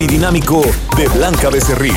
y dinámico de Blanca Becerril.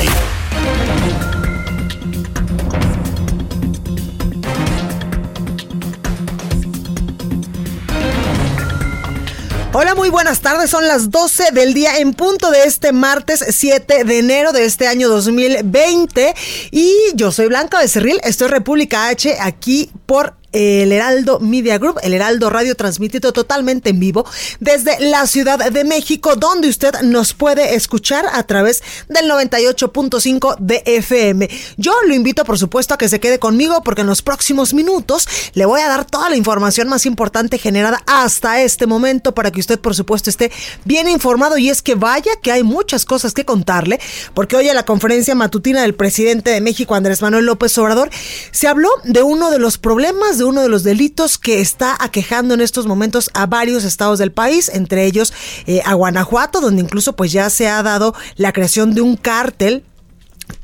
Hola, muy buenas tardes. Son las 12 del día en punto de este martes 7 de enero de este año 2020. Y yo soy Blanca Becerril, esto es República H aquí por el Heraldo Media Group, el Heraldo Radio transmitido totalmente en vivo desde la Ciudad de México, donde usted nos puede escuchar a través del 98.5 de FM. Yo lo invito, por supuesto, a que se quede conmigo porque en los próximos minutos le voy a dar toda la información más importante generada hasta este momento para que usted, por supuesto, esté bien informado. Y es que vaya que hay muchas cosas que contarle, porque hoy en la conferencia matutina del presidente de México, Andrés Manuel López Obrador, se habló de uno de los problemas de uno de los delitos que está aquejando en estos momentos a varios estados del país, entre ellos eh, a Guanajuato, donde incluso pues ya se ha dado la creación de un cártel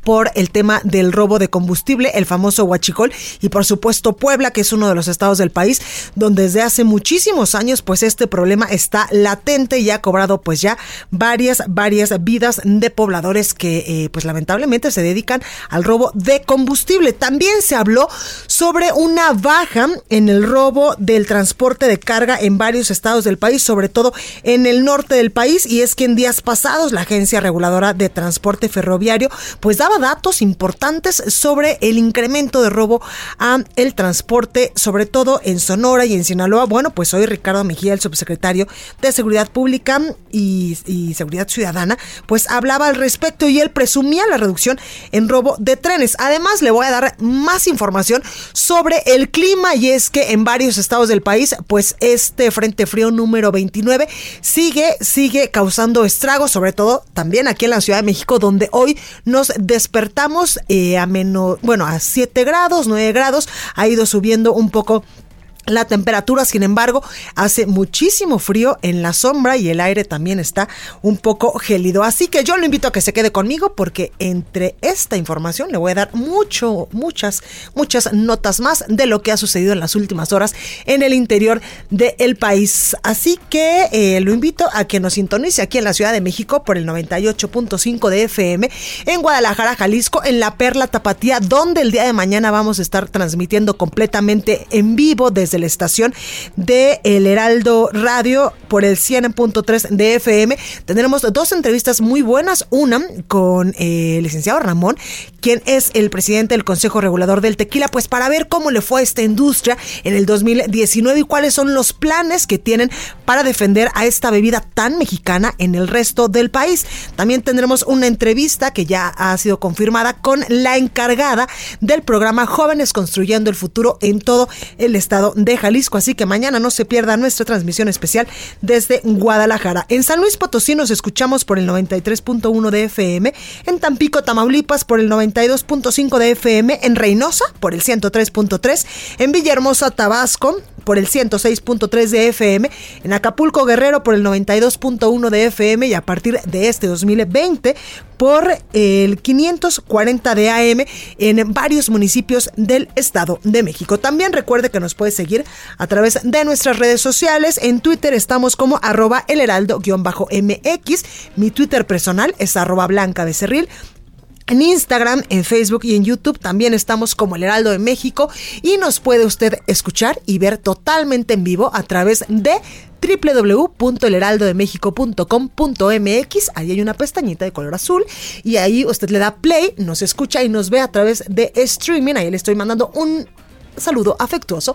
por el tema del robo de combustible, el famoso Huachicol, y por supuesto Puebla, que es uno de los estados del país donde desde hace muchísimos años pues este problema está latente y ha cobrado pues ya varias, varias vidas de pobladores que eh, pues lamentablemente se dedican al robo de combustible. También se habló sobre una baja en el robo del transporte de carga en varios estados del país, sobre todo en el norte del país, y es que en días pasados la Agencia Reguladora de Transporte Ferroviario pues daba datos importantes sobre el incremento de robo a el transporte, sobre todo en Sonora y en Sinaloa. Bueno, pues hoy Ricardo Mejía, el subsecretario de Seguridad Pública y, Seguridad Ciudadana, pues hablaba al respecto y él presumía la reducción en robo de trenes. Además, le voy a dar más información sobre el clima y es que en varios estados del país, pues este frente frío número 29 sigue, sigue causando estragos, sobre todo también aquí en la Ciudad de México, donde hoy nos despertamos eh, a menos, bueno, a 7 grados, 9 grados, ha ido subiendo un poco la temperatura, sin embargo, hace muchísimo frío en la sombra y el aire también está un poco gélido. Así que yo lo invito a que se quede conmigo porque entre esta información le voy a dar mucho, muchas, muchas notas más de lo que ha sucedido en las últimas horas en el interior del país. Así que eh, lo invito a que nos sintonice aquí en la Ciudad de México por el 98.5 de FM, en Guadalajara, Jalisco, en la Perla Tapatía, donde el día de mañana vamos a estar transmitiendo completamente en vivo desde la estación de El Heraldo Radio por el 100.3 de FM. Tendremos dos entrevistas muy buenas. Una con eh, el licenciado Ramón, quien es el presidente del Consejo Regulador del Tequila, pues para ver cómo le fue esta industria en el 2019 y cuáles son los planes que tienen para defender a esta bebida tan mexicana en el resto del país. También tendremos una entrevista que ya ha sido confirmada con la encargada del programa Jóvenes Construyendo el Futuro en todo el estado de Jalisco. Así que mañana no se pierda nuestra transmisión especial desde Guadalajara. En San Luis Potosí nos escuchamos por el 93.1 de FM, en Tampico, Tamaulipas por el 92.5 de FM, en Reynosa por el 103.3, en Villahermosa, Tabasco por el 106.3 de FM, en Acapulco Guerrero por el 92.1 de FM y a partir de este 2020 por el 540 de AM en varios municipios del Estado de México. También recuerde que nos puede seguir a través de nuestras redes sociales. En Twitter estamos como arroba el heraldo-mx. Mi Twitter personal es arroba blanca becerril. En Instagram, en Facebook y en YouTube también estamos como El Heraldo de México y nos puede usted escuchar y ver totalmente en vivo a través de www.elheraldodemexico.com.mx. Ahí hay una pestañita de color azul y ahí usted le da play, nos escucha y nos ve a través de streaming. Ahí le estoy mandando un saludo afectuoso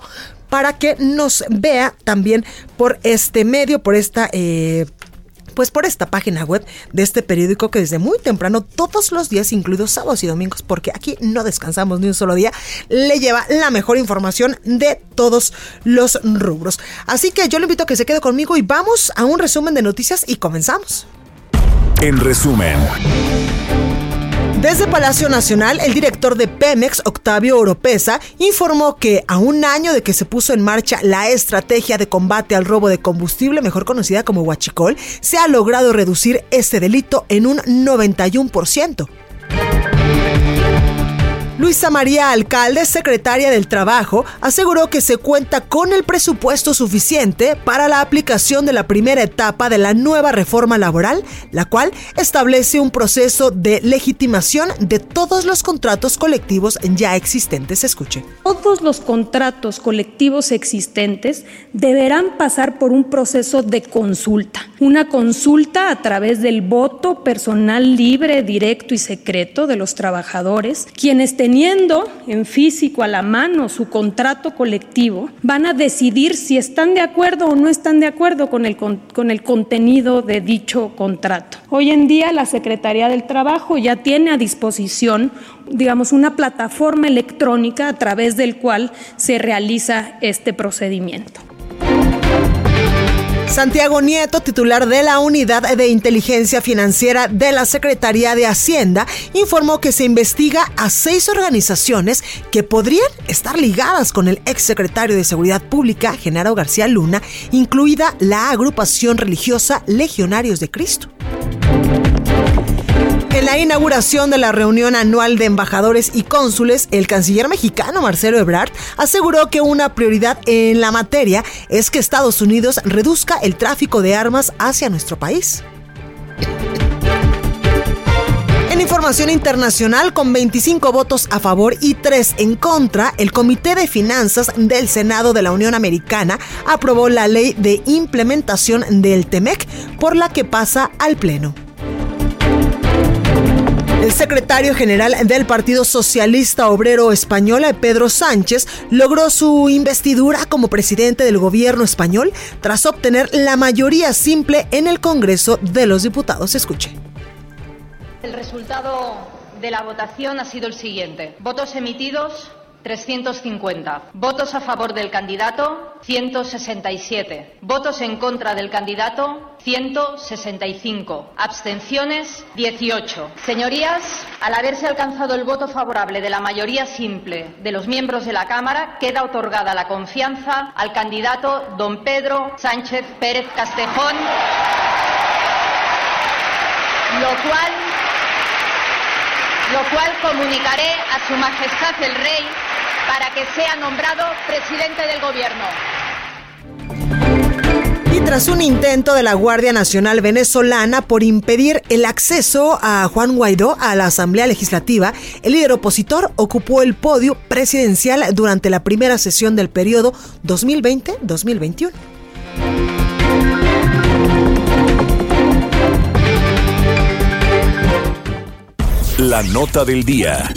para que nos vea también por este medio, por esta... Eh, pues por esta página web de este periódico que desde muy temprano, todos los días, incluidos sábados y domingos, porque aquí no descansamos ni un solo día, le lleva la mejor información de todos los rubros. Así que yo le invito a que se quede conmigo y vamos a un resumen de noticias y comenzamos. En resumen. Desde Palacio Nacional, el director de Pemex, Octavio Oropesa, informó que a un año de que se puso en marcha la estrategia de combate al robo de combustible, mejor conocida como Huachicol, se ha logrado reducir este delito en un 91%. Luisa María Alcalde, secretaria del Trabajo, aseguró que se cuenta con el presupuesto suficiente para la aplicación de la primera etapa de la nueva reforma laboral, la cual establece un proceso de legitimación de todos los contratos colectivos ya existentes. Escuche. Todos los contratos colectivos existentes deberán pasar por un proceso de consulta, una consulta a través del voto personal libre, directo y secreto de los trabajadores, quienes teniendo en físico a la mano su contrato colectivo, van a decidir si están de acuerdo o no están de acuerdo con el, con el contenido de dicho contrato. Hoy en día la Secretaría del Trabajo ya tiene a disposición, digamos, una plataforma electrónica a través del cual se realiza este procedimiento. Santiago Nieto, titular de la Unidad de Inteligencia Financiera de la Secretaría de Hacienda, informó que se investiga a seis organizaciones que podrían estar ligadas con el exsecretario de Seguridad Pública, Genaro García Luna, incluida la agrupación religiosa Legionarios de Cristo. En la inauguración de la reunión anual de embajadores y cónsules, el canciller mexicano Marcelo Ebrard aseguró que una prioridad en la materia es que Estados Unidos reduzca el tráfico de armas hacia nuestro país. En información internacional, con 25 votos a favor y 3 en contra, el Comité de Finanzas del Senado de la Unión Americana aprobó la ley de implementación del TEMEC, por la que pasa al Pleno. El secretario general del Partido Socialista Obrero Español, Pedro Sánchez, logró su investidura como presidente del gobierno español tras obtener la mayoría simple en el Congreso de los Diputados. Escuche. El resultado de la votación ha sido el siguiente. Votos emitidos 350. Votos a favor del candidato, 167. Votos en contra del candidato, 165. Abstenciones, 18. Señorías, al haberse alcanzado el voto favorable de la mayoría simple de los miembros de la Cámara, queda otorgada la confianza al candidato don Pedro Sánchez Pérez Castejón, lo cual lo cual comunicaré a Su Majestad el Rey para que sea nombrado presidente del gobierno. Y tras un intento de la Guardia Nacional venezolana por impedir el acceso a Juan Guaidó a la Asamblea Legislativa, el líder opositor ocupó el podio presidencial durante la primera sesión del periodo 2020-2021. La nota del día.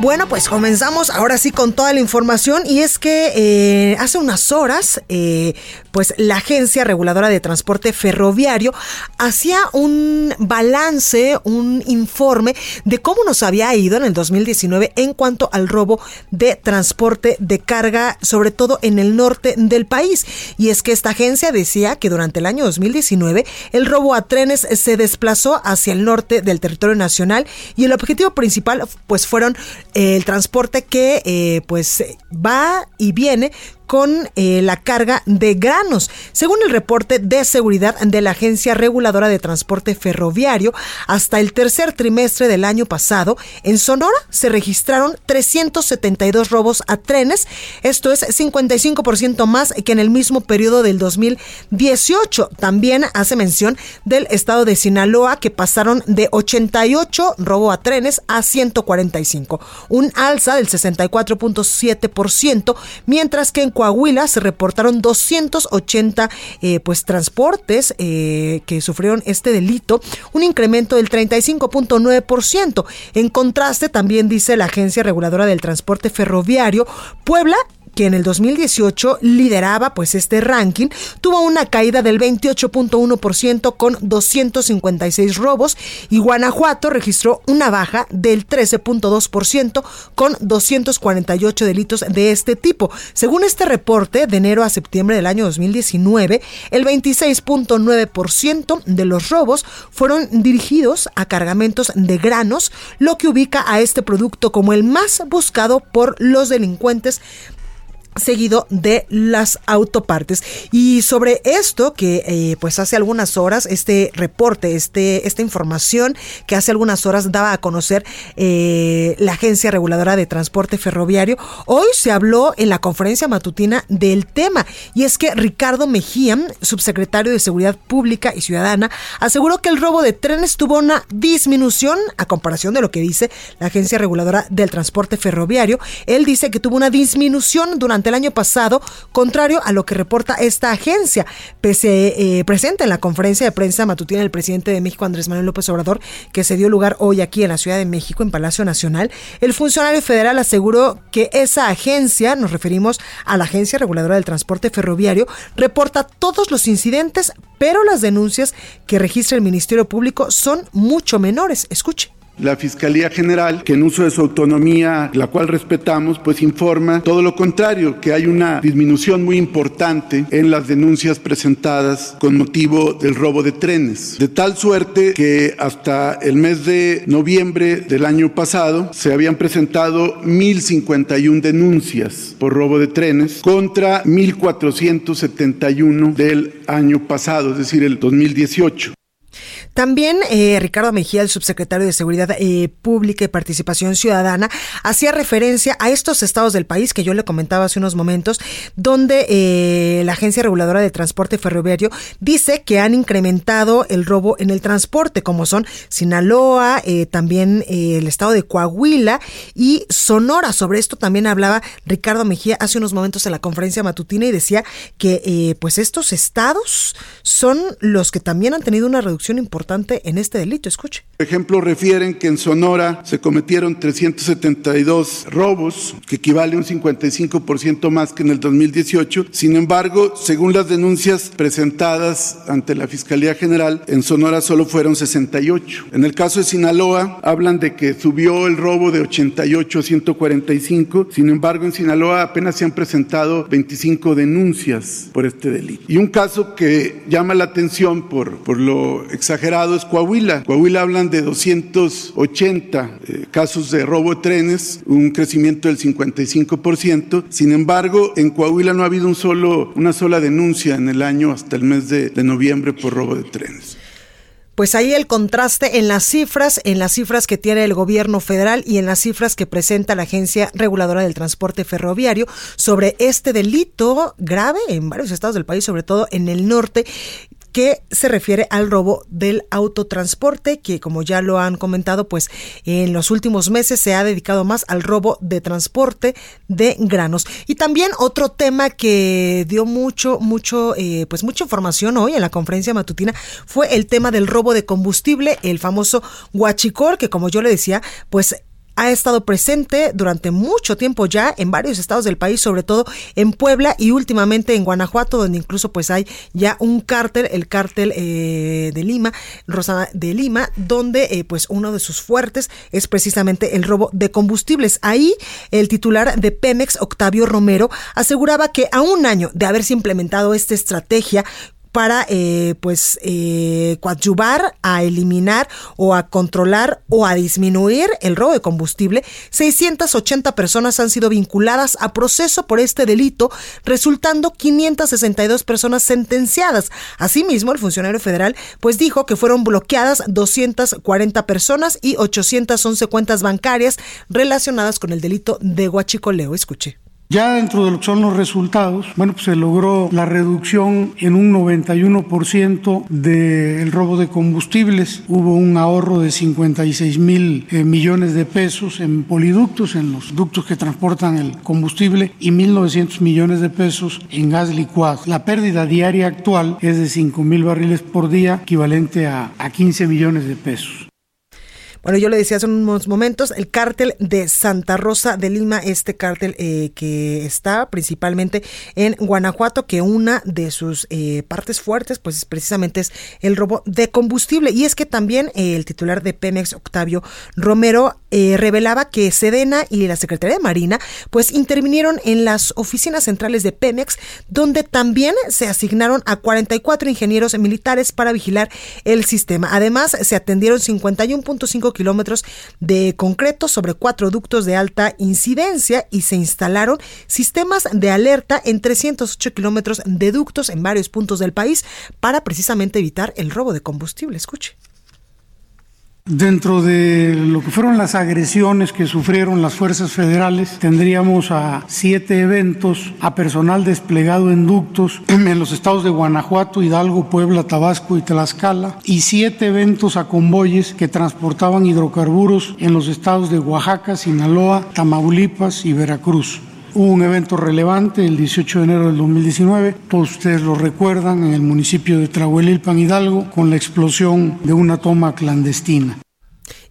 Bueno, pues comenzamos ahora sí con toda la información y es que eh, hace unas horas, eh, pues la Agencia Reguladora de Transporte Ferroviario hacía un balance, un informe de cómo nos había ido en el 2019 en cuanto al robo de transporte de carga, sobre todo en el norte del país. Y es que esta agencia decía que durante el año 2019 el robo a trenes se desplazó hacia el norte del territorio nacional y el objetivo principal pues fueron el transporte que eh, pues va y viene con eh, la carga de granos. Según el reporte de seguridad de la Agencia Reguladora de Transporte Ferroviario, hasta el tercer trimestre del año pasado, en Sonora se registraron 372 robos a trenes. Esto es 55% más que en el mismo periodo del 2018. También hace mención del estado de Sinaloa que pasaron de 88 robo a trenes a 145, un alza del 64.7%, mientras que en Coahuila se reportaron 280 eh, pues transportes eh, que sufrieron este delito, un incremento del 35.9%. En contraste, también dice la Agencia Reguladora del Transporte Ferroviario, Puebla que en el 2018 lideraba pues este ranking, tuvo una caída del 28.1% con 256 robos y Guanajuato registró una baja del 13.2% con 248 delitos de este tipo. Según este reporte, de enero a septiembre del año 2019, el 26.9% de los robos fueron dirigidos a cargamentos de granos, lo que ubica a este producto como el más buscado por los delincuentes seguido de las autopartes. Y sobre esto que eh, pues hace algunas horas, este reporte, este, esta información que hace algunas horas daba a conocer eh, la Agencia Reguladora de Transporte Ferroviario, hoy se habló en la conferencia matutina del tema. Y es que Ricardo Mejía, subsecretario de Seguridad Pública y Ciudadana, aseguró que el robo de trenes tuvo una disminución a comparación de lo que dice la Agencia Reguladora del Transporte Ferroviario. Él dice que tuvo una disminución durante el año pasado, contrario a lo que reporta esta agencia. Pese, eh, presente en la conferencia de prensa matutina del presidente de México, Andrés Manuel López Obrador, que se dio lugar hoy aquí en la Ciudad de México, en Palacio Nacional, el funcionario federal aseguró que esa agencia, nos referimos a la Agencia Reguladora del Transporte Ferroviario, reporta todos los incidentes, pero las denuncias que registra el Ministerio Público son mucho menores. Escuche. La Fiscalía General, que en uso de su autonomía, la cual respetamos, pues informa todo lo contrario, que hay una disminución muy importante en las denuncias presentadas con motivo del robo de trenes. De tal suerte que hasta el mes de noviembre del año pasado se habían presentado 1.051 denuncias por robo de trenes contra 1.471 del año pasado, es decir, el 2018. También eh, Ricardo Mejía, el subsecretario de Seguridad eh, Pública y Participación Ciudadana, hacía referencia a estos estados del país que yo le comentaba hace unos momentos, donde eh, la Agencia Reguladora de Transporte Ferroviario dice que han incrementado el robo en el transporte, como son Sinaloa, también el estado de Coahuila y Sonora. Sobre esto también hablaba Ricardo Mejía hace unos momentos en la conferencia matutina y decía que pues estos estados son los que también han tenido una reducción importante en este delito. Escuche. Por ejemplo, refieren que en Sonora se cometieron 372 robos, que equivale a un 55% más que en el 2018. Sin embargo, según las denuncias presentadas ante la Fiscalía General, en Sonora solo fueron 68. En el caso de Sinaloa, hablan de que subió el robo de 88 a 145. Sin embargo, en Sinaloa apenas se han presentado 25 denuncias por este delito. Y un caso que llama la atención por, por lo exagerado es Coahuila. Coahuila hablan de 280 eh, casos de robo de trenes, un crecimiento del 55%. Sin embargo, en Coahuila no ha habido un solo, una sola denuncia en el año hasta el mes de, de noviembre por robo de trenes. Pues ahí el contraste en las cifras, en las cifras que tiene el gobierno federal y en las cifras que presenta la Agencia Reguladora del Transporte Ferroviario sobre este delito grave en varios estados del país, sobre todo en el norte que se refiere al robo del autotransporte, que como ya lo han comentado, pues en los últimos meses se ha dedicado más al robo de transporte de granos. Y también otro tema que dio mucho, mucho, eh, pues mucha información hoy en la conferencia matutina fue el tema del robo de combustible, el famoso Huachicor, que como yo le decía, pues ha estado presente durante mucho tiempo ya en varios estados del país, sobre todo en Puebla y últimamente en Guanajuato, donde incluso pues hay ya un cártel, el cártel eh, de Lima, Rosa de Lima, donde eh, pues uno de sus fuertes es precisamente el robo de combustibles. Ahí el titular de Pemex, Octavio Romero, aseguraba que a un año de haberse implementado esta estrategia, para eh, pues eh, coadyuvar a eliminar o a controlar o a disminuir el robo de combustible. 680 personas han sido vinculadas a proceso por este delito, resultando 562 personas sentenciadas. Asimismo, el funcionario federal pues dijo que fueron bloqueadas 240 personas y 811 cuentas bancarias relacionadas con el delito de huachicoleo. Escuche. Ya dentro de lo que son los resultados, bueno, pues se logró la reducción en un 91% del robo de combustibles. Hubo un ahorro de 56 mil eh, millones de pesos en poliductos, en los ductos que transportan el combustible, y 1.900 millones de pesos en gas licuado. La pérdida diaria actual es de 5 mil barriles por día, equivalente a, a 15 millones de pesos. Bueno, yo le decía hace unos momentos, el cártel de Santa Rosa de Lima, este cártel eh, que está principalmente en Guanajuato, que una de sus eh, partes fuertes, pues precisamente es el robo de combustible. Y es que también eh, el titular de Pemex, Octavio Romero, revelaba que Sedena y la Secretaría de Marina, pues intervinieron en las oficinas centrales de Pemex, donde también se asignaron a 44 ingenieros militares para vigilar el sistema. Además, se atendieron 51.5 kilómetros de concreto sobre cuatro ductos de alta incidencia y se instalaron sistemas de alerta en 308 kilómetros de ductos en varios puntos del país para precisamente evitar el robo de combustible. Escuche. Dentro de lo que fueron las agresiones que sufrieron las fuerzas federales, tendríamos a siete eventos, a personal desplegado en ductos en los estados de Guanajuato, Hidalgo, Puebla, Tabasco y Tlaxcala, y siete eventos a convoyes que transportaban hidrocarburos en los estados de Oaxaca, Sinaloa, Tamaulipas y Veracruz. Hubo un evento relevante el 18 de enero del 2019, todos ustedes lo recuerdan, en el municipio de Trahuelilpan, Hidalgo, con la explosión de una toma clandestina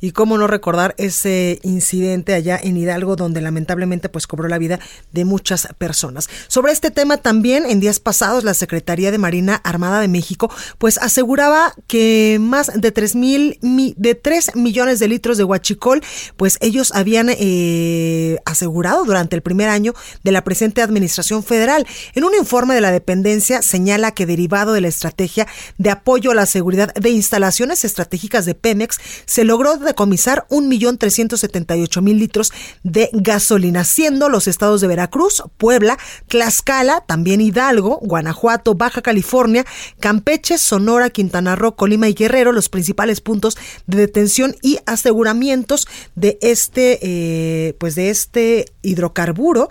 y cómo no recordar ese incidente allá en Hidalgo donde lamentablemente pues cobró la vida de muchas personas. Sobre este tema también en días pasados la Secretaría de Marina Armada de México pues aseguraba que más de 3 mil de 3 millones de litros de huachicol pues ellos habían eh, asegurado durante el primer año de la presente administración federal. En un informe de la dependencia señala que derivado de la estrategia de apoyo a la seguridad de instalaciones estratégicas de Pemex se logró decomisar 1.378.000 litros de gasolina, siendo los estados de Veracruz, Puebla, Tlaxcala, también Hidalgo, Guanajuato, Baja California, Campeche, Sonora, Quintana Roo, Colima y Guerrero los principales puntos de detención y aseguramientos de este, eh, pues de este hidrocarburo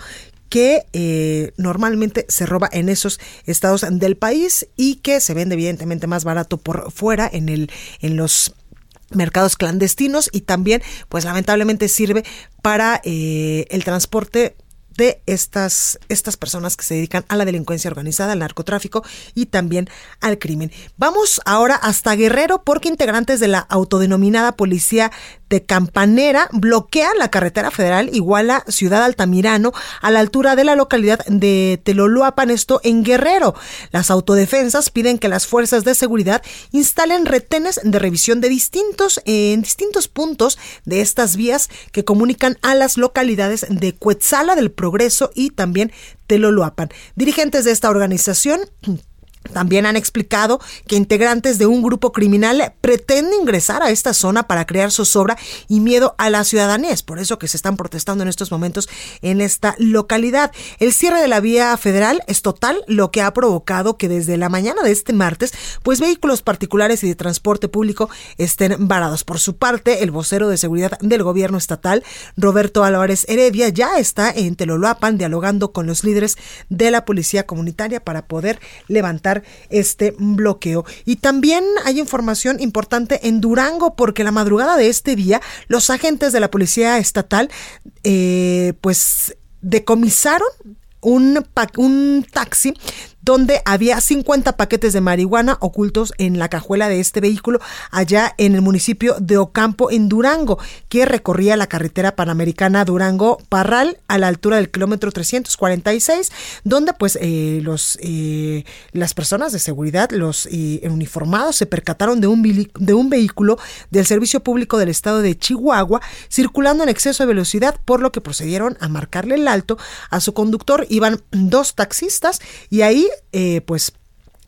que eh, normalmente se roba en esos estados del país y que se vende evidentemente más barato por fuera en el en los mercados clandestinos y también pues lamentablemente sirve para eh, el transporte de estas, estas personas que se dedican a la delincuencia organizada, al narcotráfico y también al crimen. Vamos ahora hasta Guerrero porque integrantes de la autodenominada Policía de Campanera bloquean la carretera federal Iguala Ciudad Altamirano a la altura de la localidad de Teloluapan, esto en Guerrero. Las autodefensas piden que las fuerzas de seguridad instalen retenes de revisión de distintos en distintos puntos de estas vías que comunican a las localidades de Cuetzala del Progreso y también Teloluapan. Dirigentes de esta organización también han explicado que integrantes de un grupo criminal pretenden ingresar a esta zona para crear zozobra y miedo a la ciudadanía. Es por eso que se están protestando en estos momentos en esta localidad. El cierre de la vía federal es total, lo que ha provocado que desde la mañana de este martes, pues vehículos particulares y de transporte público estén varados. Por su parte, el vocero de seguridad del gobierno estatal, Roberto Álvarez Heredia, ya está en Telolapan dialogando con los líderes de la policía comunitaria para poder levantar este bloqueo. Y también hay información importante en Durango porque la madrugada de este día los agentes de la policía estatal eh, pues decomisaron un, un taxi donde había 50 paquetes de marihuana ocultos en la cajuela de este vehículo allá en el municipio de Ocampo, en Durango, que recorría la carretera panamericana Durango-Parral a la altura del kilómetro 346, donde pues eh, los, eh, las personas de seguridad, los eh, uniformados, se percataron de un, de un vehículo del Servicio Público del Estado de Chihuahua circulando en exceso de velocidad, por lo que procedieron a marcarle el alto a su conductor. Iban dos taxistas y ahí eh, pues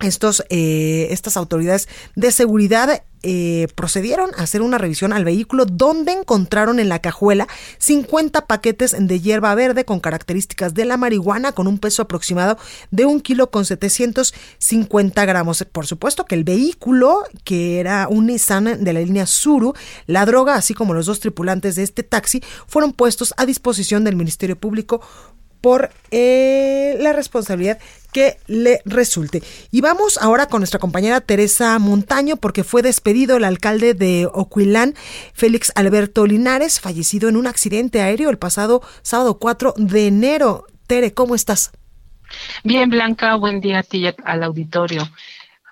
estos, eh, estas autoridades de seguridad eh, procedieron a hacer una revisión al vehículo donde encontraron en la cajuela 50 paquetes de hierba verde con características de la marihuana con un peso aproximado de un kilo con 750 gramos. Por supuesto que el vehículo, que era un Nissan de la línea Suru, la droga, así como los dos tripulantes de este taxi, fueron puestos a disposición del Ministerio Público por la responsabilidad que le resulte. Y vamos ahora con nuestra compañera Teresa Montaño, porque fue despedido el alcalde de Ocuilán, Félix Alberto Linares, fallecido en un accidente aéreo el pasado sábado 4 de enero. Tere, ¿cómo estás? Bien, Blanca, buen día a ti al auditorio.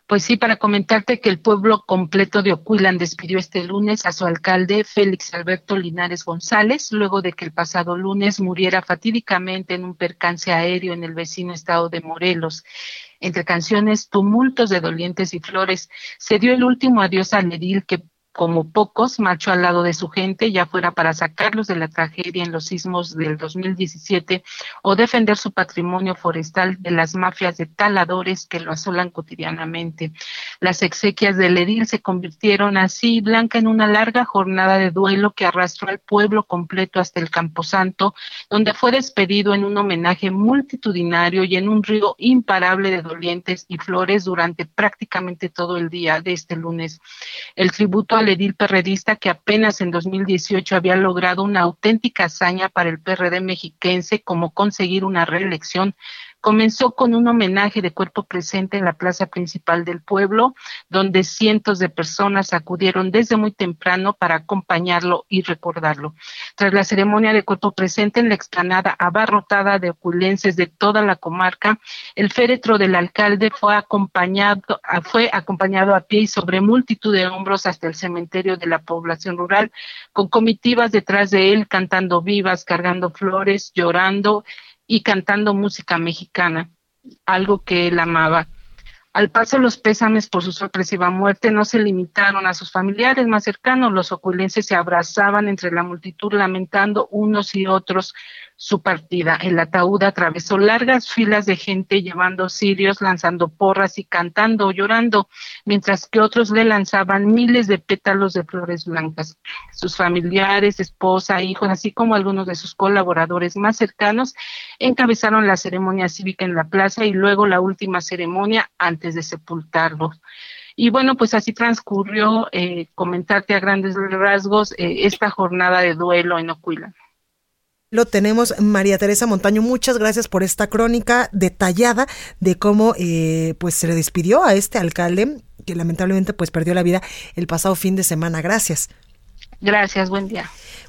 Pues sí, para comentarte que el pueblo completo de Ocuilan despidió este lunes a su alcalde Félix Alberto Linares González, luego de que el pasado lunes muriera fatídicamente en un percance aéreo en el vecino estado de Morelos. Entre canciones, tumultos de dolientes y flores, se dio el último adiós al edil que como pocos, marchó al lado de su gente, ya fuera para sacarlos de la tragedia en los sismos del 2017 o defender su patrimonio forestal de las mafias de taladores que lo asolan cotidianamente. Las exequias del edil se convirtieron así, Blanca, en una larga jornada de duelo que arrastró al pueblo completo hasta el Camposanto, donde fue despedido en un homenaje multitudinario y en un río imparable de dolientes y flores durante prácticamente todo el día de este lunes. El tributo al edil perredista que apenas en 2018 había logrado una auténtica hazaña para el PRD mexiquense como conseguir una reelección comenzó con un homenaje de cuerpo presente en la plaza principal del pueblo, donde cientos de personas acudieron desde muy temprano para acompañarlo y recordarlo. Tras la ceremonia de cuerpo presente en la explanada abarrotada de oculenses de toda la comarca, el féretro del alcalde fue acompañado, fue acompañado a pie y sobre multitud de hombros hasta el cementerio de la población rural, con comitivas detrás de él cantando vivas, cargando flores, llorando y cantando música mexicana, algo que él amaba. Al paso los pésames por su sorpresiva muerte no se limitaron a sus familiares más cercanos, los oculenses se abrazaban entre la multitud lamentando unos y otros su partida. El ataúd atravesó largas filas de gente llevando cirios, lanzando porras y cantando o llorando, mientras que otros le lanzaban miles de pétalos de flores blancas. Sus familiares, esposa, hijos, así como algunos de sus colaboradores más cercanos, encabezaron la ceremonia cívica en la plaza y luego la última ceremonia antes de sepultarlo. Y bueno, pues así transcurrió, eh, comentarte a grandes rasgos, eh, esta jornada de duelo en Ocuila. Lo tenemos María Teresa Montaño. Muchas gracias por esta crónica detallada de cómo eh, pues se le despidió a este alcalde que lamentablemente pues perdió la vida el pasado fin de semana. Gracias. Gracias, buen día.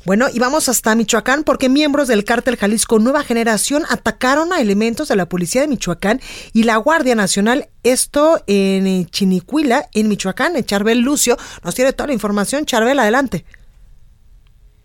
Bueno, y vamos hasta Michoacán porque miembros del cártel Jalisco Nueva Generación atacaron a elementos de la Policía de Michoacán y la Guardia Nacional, esto en Chinicuila, en Michoacán. Charbel Lucio nos tiene toda la información. Charbel, adelante.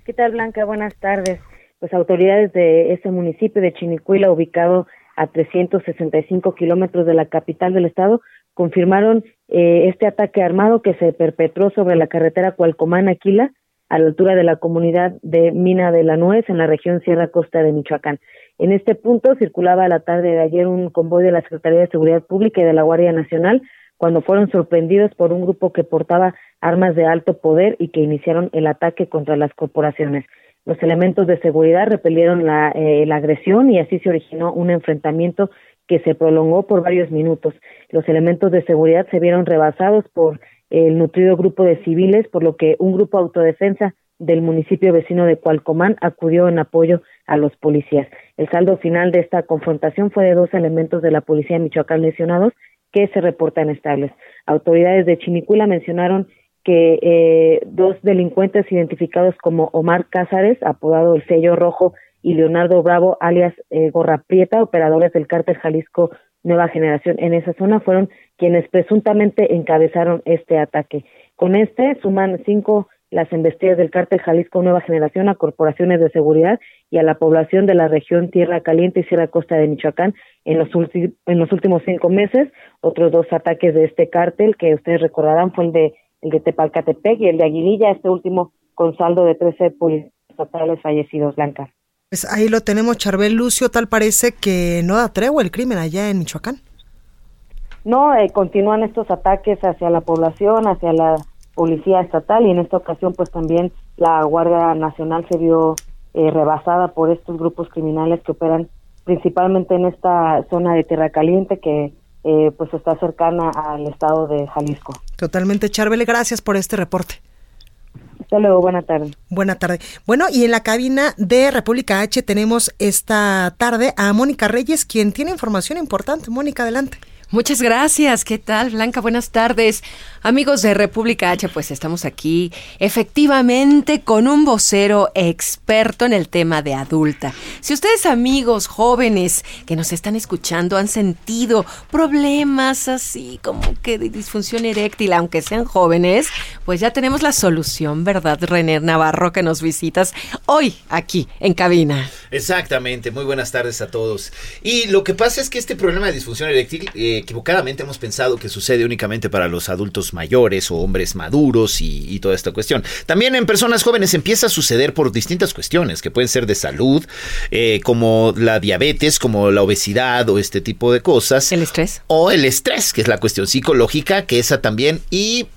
¿Qué tal, Blanca? Buenas tardes pues autoridades de ese municipio de Chinicuila, ubicado a 365 kilómetros de la capital del estado, confirmaron eh, este ataque armado que se perpetró sobre la carretera Cualcomán-Aquila, a la altura de la comunidad de Mina de la Nuez, en la región Sierra Costa de Michoacán. En este punto circulaba a la tarde de ayer un convoy de la Secretaría de Seguridad Pública y de la Guardia Nacional, cuando fueron sorprendidos por un grupo que portaba armas de alto poder y que iniciaron el ataque contra las corporaciones. Los elementos de seguridad repelieron la, eh, la agresión y así se originó un enfrentamiento que se prolongó por varios minutos. Los elementos de seguridad se vieron rebasados por el nutrido grupo de civiles, por lo que un grupo autodefensa del municipio vecino de Cualcomán acudió en apoyo a los policías. El saldo final de esta confrontación fue de dos elementos de la policía de Michoacán lesionados que se reportan estables. Autoridades de Chinicuila mencionaron que eh, dos delincuentes identificados como Omar Cázares, apodado el sello rojo, y Leonardo Bravo, alias eh, Gorra Prieta, operadores del cártel Jalisco Nueva Generación en esa zona, fueron quienes presuntamente encabezaron este ataque. Con este suman cinco las embestidas del cártel Jalisco Nueva Generación a corporaciones de seguridad y a la población de la región Tierra Caliente y Sierra Costa de Michoacán en los, en los últimos cinco meses. Otros dos ataques de este cártel que ustedes recordarán fue el de el de Tepalcatepec y el de Aguililla, este último con saldo de 13 policías estatales fallecidos, Blanca. Pues ahí lo tenemos, Charbel Lucio, tal parece que no da tregua el crimen allá en Michoacán. No, eh, continúan estos ataques hacia la población, hacia la policía estatal y en esta ocasión pues también la Guardia Nacional se vio eh, rebasada por estos grupos criminales que operan principalmente en esta zona de Tierra Caliente que eh, pues está cercana al estado de Jalisco. Totalmente, Charbel, gracias por este reporte. Hasta luego, buena tarde. Buena tarde. Bueno, y en la cabina de República H tenemos esta tarde a Mónica Reyes, quien tiene información importante. Mónica, adelante. Muchas gracias. ¿Qué tal, Blanca? Buenas tardes. Amigos de República H, pues estamos aquí efectivamente con un vocero experto en el tema de adulta. Si ustedes, amigos jóvenes que nos están escuchando, han sentido problemas así como que de disfunción eréctil, aunque sean jóvenes, pues ya tenemos la solución, ¿verdad, René Navarro, que nos visitas hoy aquí en cabina? Exactamente. Muy buenas tardes a todos. Y lo que pasa es que este problema de disfunción eréctil eh, equivocadamente hemos pensado que sucede únicamente para los adultos mayores o hombres maduros y, toda esta cuestión. También en personas jóvenes empieza a suceder por distintas cuestiones que pueden ser de salud, eh, como la diabetes, como la obesidad o este tipo de cosas. El estrés. O el estrés, que es la cuestión psicológica, que esa también. Y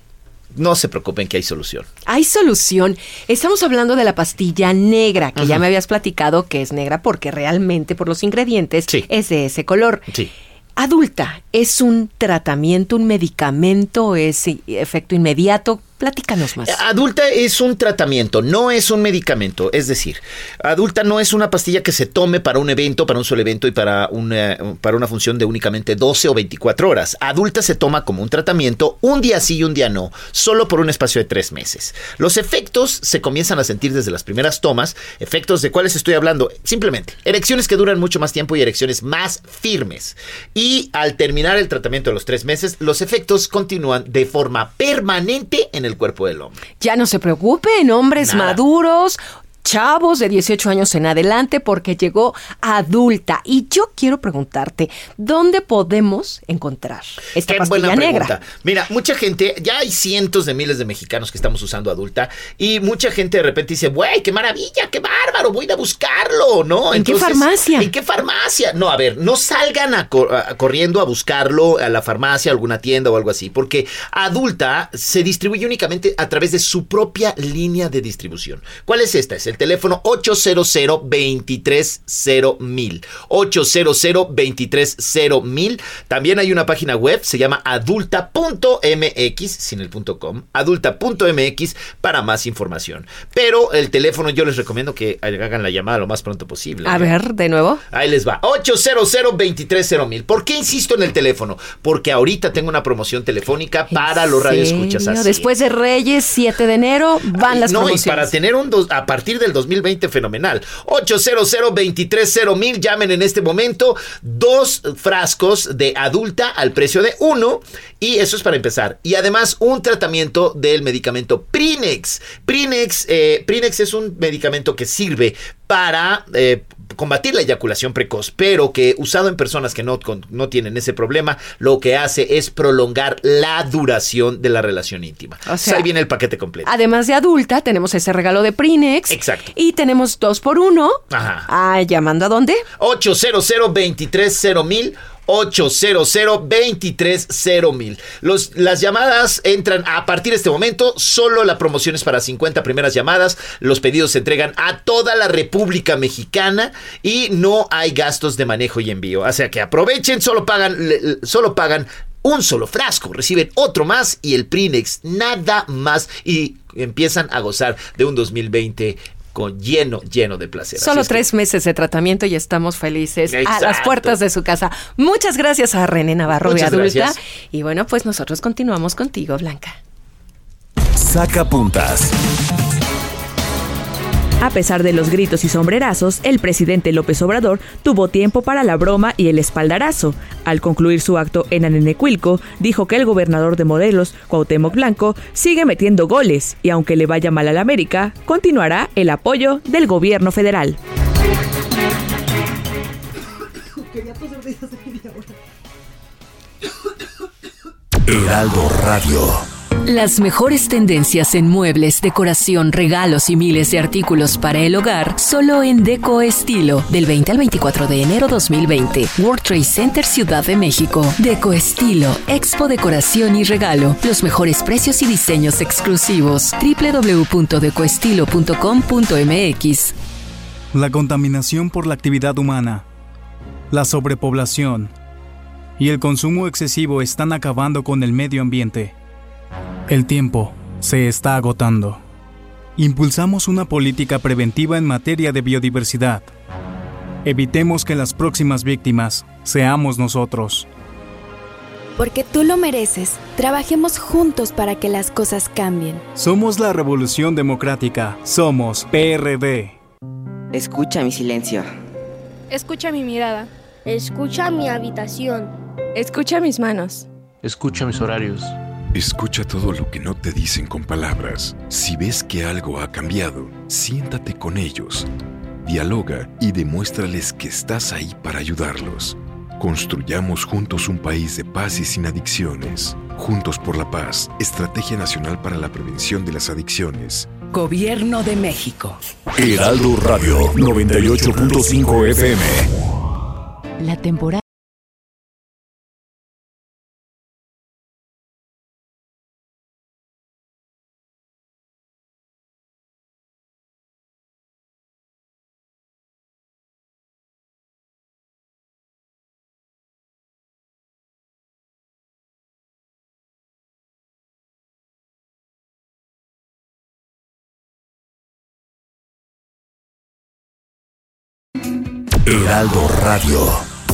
no se preocupen que hay solución. Hay solución. Estamos hablando de la pastilla negra, que ya me habías platicado que es negra porque realmente por los ingredientes es de ese color. Sí adulta, ¿es un tratamiento, un medicamento, es efecto inmediato? Platícanos más. Adulta es un tratamiento, no es un medicamento. Es decir, adulta no es una pastilla que se tome para un evento, para un solo evento y para una, para una función de únicamente 12 o 24 horas. Adulta se toma como un tratamiento un día sí y un día no, solo por un espacio de tres meses. Los efectos se comienzan a sentir desde las primeras tomas. Efectos de cuáles estoy hablando. Simplemente, erecciones que duran mucho más tiempo y erecciones más firmes. Y al terminar el tratamiento de los tres meses, los efectos continúan de forma permanente en el el cuerpo del hombre. Ya no se preocupen, hombres maduros, chavos de 18 años en adelante porque llegó adulta. Y yo quiero preguntarte, ¿dónde podemos encontrar esta Qué pastilla negra? Mira, mucha gente, ya hay cientos de miles de mexicanos que estamos usando adulta y mucha gente de repente dice, güey, qué maravilla, qué bárbaro, voy a ir a buscarlo, ¿no? ¿En qué farmacia? ¿En qué farmacia? No, a ver, no salgan a corriendo a buscarlo a la farmacia, a alguna tienda o algo así, porque adulta se distribuye únicamente a través de su propia línea de distribución. ¿Cuál es esta? Es el teléfono 800 230 mil 800 230 mil También hay una página web, se llama adulta.mx, sin el punto com, adulta.mx para más información. Pero el teléfono yo les recomiendo que hagan la llamada lo más pronto posible. A ¿eh? ver, de nuevo. Ahí les va. 800 230 mil ¿Por qué insisto en el teléfono? Porque ahorita tengo una promoción telefónica para los radioescuchas así. Después de Reyes, 7 de enero, van las promociones. No, y para tener un dos, a partir del 2020 fenomenal. 800 230 mil, llamen en este momento. Dos frascos de adulta al precio de uno. Y eso es para empezar. Y además un tratamiento del medicamento Prinex. Prinex, eh, Prinex es un medicamento que sirve para eh, combatir la eyaculación precoz, pero que usado en personas que no, no tienen ese problema, lo que hace es prolongar la duración de la relación íntima. O sea, ahí viene el paquete completo. Además de adulta, tenemos ese regalo de Prinex. Exacto. Y tenemos dos por uno. Ajá. Ah, ¿llamando a dónde? 800 230 mil 800 mil. Las llamadas entran a partir de este momento. Solo la promoción es para 50 primeras llamadas. Los pedidos se entregan a toda la República Mexicana y no hay gastos de manejo y envío. O sea que aprovechen, solo pagan, solo pagan un solo frasco, reciben otro más y el Prinex, nada más y empiezan a gozar de un 2020 lleno, lleno de placer. Solo tres meses de tratamiento y estamos felices a las puertas de su casa. Muchas gracias a René Navarro de Adulta. Y bueno, pues nosotros continuamos contigo, Blanca. Saca puntas. A pesar de los gritos y sombrerazos, el presidente López Obrador tuvo tiempo para la broma y el espaldarazo. Al concluir su acto en Anenecuilco, dijo que el gobernador de Modelos, Cuauhtémoc Blanco, sigue metiendo goles y aunque le vaya mal al América, continuará el apoyo del gobierno federal. Heraldo Radio. Las mejores tendencias en muebles, decoración, regalos y miles de artículos para el hogar solo en Deco Estilo del 20 al 24 de enero 2020. World Trade Center Ciudad de México. Deco Estilo, Expo Decoración y Regalo. Los mejores precios y diseños exclusivos. www.decoestilo.com.mx. La contaminación por la actividad humana, la sobrepoblación y el consumo excesivo están acabando con el medio ambiente. El tiempo se está agotando. Impulsamos una política preventiva en materia de biodiversidad. Evitemos que las próximas víctimas seamos nosotros. Porque tú lo mereces. Trabajemos juntos para que las cosas cambien. Somos la Revolución Democrática. Somos PRD. Escucha mi silencio. Escucha mi mirada. Escucha mi habitación. Escucha mis manos. Escucha mis horarios. Escucha todo lo que no te dicen con palabras. Si ves que algo ha cambiado, siéntate con ellos. Dialoga y demuéstrales que estás ahí para ayudarlos. Construyamos juntos un país de paz y sin adicciones. Juntos por la paz, Estrategia Nacional para la Prevención de las Adicciones. Gobierno de México. Heraldo Radio 98.5 FM. La temporada Heraldo Radio.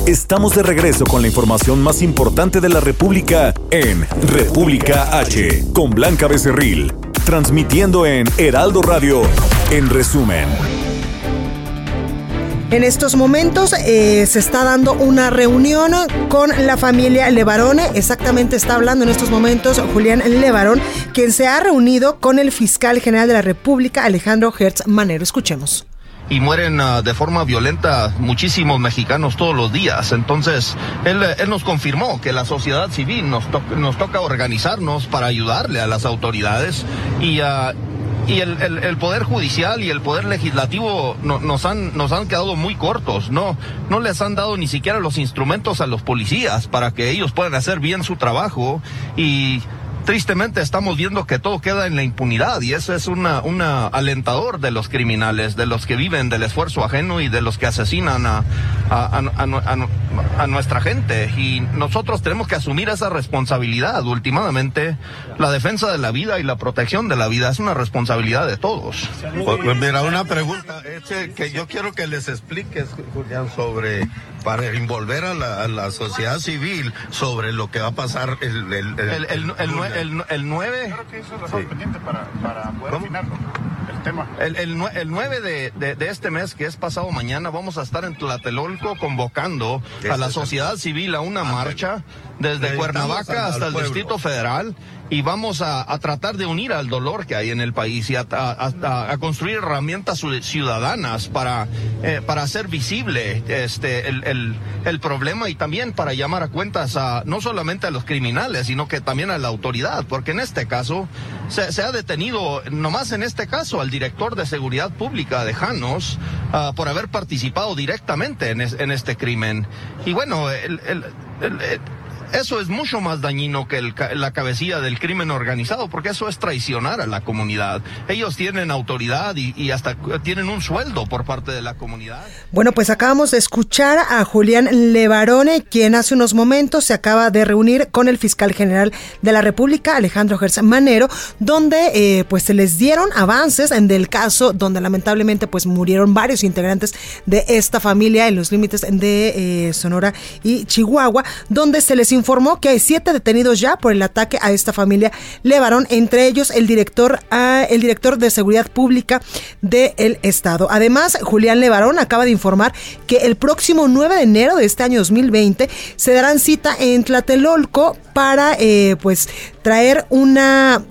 Estamos de regreso con la información más importante de la República en República H, con Blanca Becerril, transmitiendo en Heraldo Radio, en resumen. En estos momentos eh, se está dando una reunión con la familia Levarone. Exactamente está hablando en estos momentos Julián Levarón, quien se ha reunido con el fiscal general de la República, Alejandro Hertz Manero. Escuchemos y mueren uh, de forma violenta muchísimos mexicanos todos los días. Entonces, él, él nos confirmó que la sociedad civil nos, to nos toca organizarnos para ayudarle a las autoridades y, uh, el, Poder Judicial y el Poder Legislativo no, nos, han, nos han quedado muy cortos. No, no les han dado ni siquiera los instrumentos a los policías para que ellos puedan hacer bien su trabajo y tristemente estamos viendo que todo queda en la impunidad y eso es una, una alentador de los criminales, de los que viven del esfuerzo ajeno y de los que asesinan a, a, a, a nuestra gente. Y nosotros tenemos que asumir esa responsabilidad. Últimamente, la defensa de la vida y la protección de la vida es una responsabilidad de todos. Pues, pues mira, una pregunta este, que yo quiero que les expliques, Julián, sobre para envolver a la, a la, sociedad civil sobre lo que va a pasar el el, el, el, el 9. Claro que eso es pendiente para, para poder tema. El, el, el 9 de, de, de, este mes, que es pasado mañana, vamos a estar en Tlatelolco convocando a la sociedad civil a una marcha desde Cuernavaca hasta el pueblo. Distrito Federal y vamos a, a, tratar de unir al dolor que hay en el país y a, a, a construir herramientas ciudadanas para, eh, para hacer visible este, el, el, el, problema y también para llamar a cuentas a no solamente a los criminales, sino que también a la autoridad, porque en este caso se, se ha detenido, nomás en este caso, al director de Seguridad Pública de Janos uh, por haber participado directamente en, es, en este crimen. Y bueno, el, el, el eso es mucho más dañino que el, la cabecilla del crimen organizado, porque eso es traicionar a la comunidad. Ellos tienen autoridad y, y, hasta tienen un sueldo por parte de la comunidad. Bueno, pues acabamos de escuchar a Julián Levarone, quien hace unos momentos se acaba de reunir con el fiscal general de la República, Alejandro Gertz Manero, donde eh, pues se les dieron avances en del caso donde lamentablemente pues murieron varios integrantes de esta familia en los límites de eh, Sonora y Chihuahua, donde se les informó que hay siete detenidos ya por el ataque a esta familia Levarón, entre ellos el director, uh, el director de seguridad pública del estado. Además, Julián Levarón acaba de informar que el próximo 9 de enero de este año 2020 se darán cita en Tlatelolco para eh, pues traer una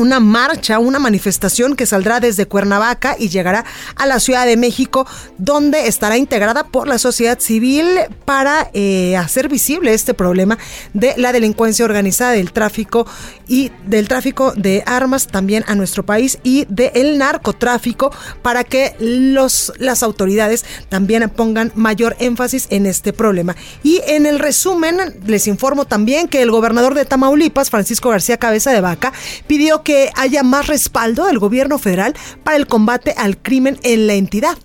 una marcha, una manifestación que saldrá desde Cuernavaca y llegará a la Ciudad de México, donde estará integrada por la sociedad civil para eh, hacer visible este problema de la delincuencia organizada, del tráfico y del tráfico de armas también a nuestro país y del narcotráfico para que los, las autoridades también pongan mayor énfasis en este problema. Y en el resumen les informo también que el gobernador de Tamaulipas, Francisco García Cabeza de Vaca, pidió que haya más respaldo del gobierno federal para el combate al crimen en la entidad.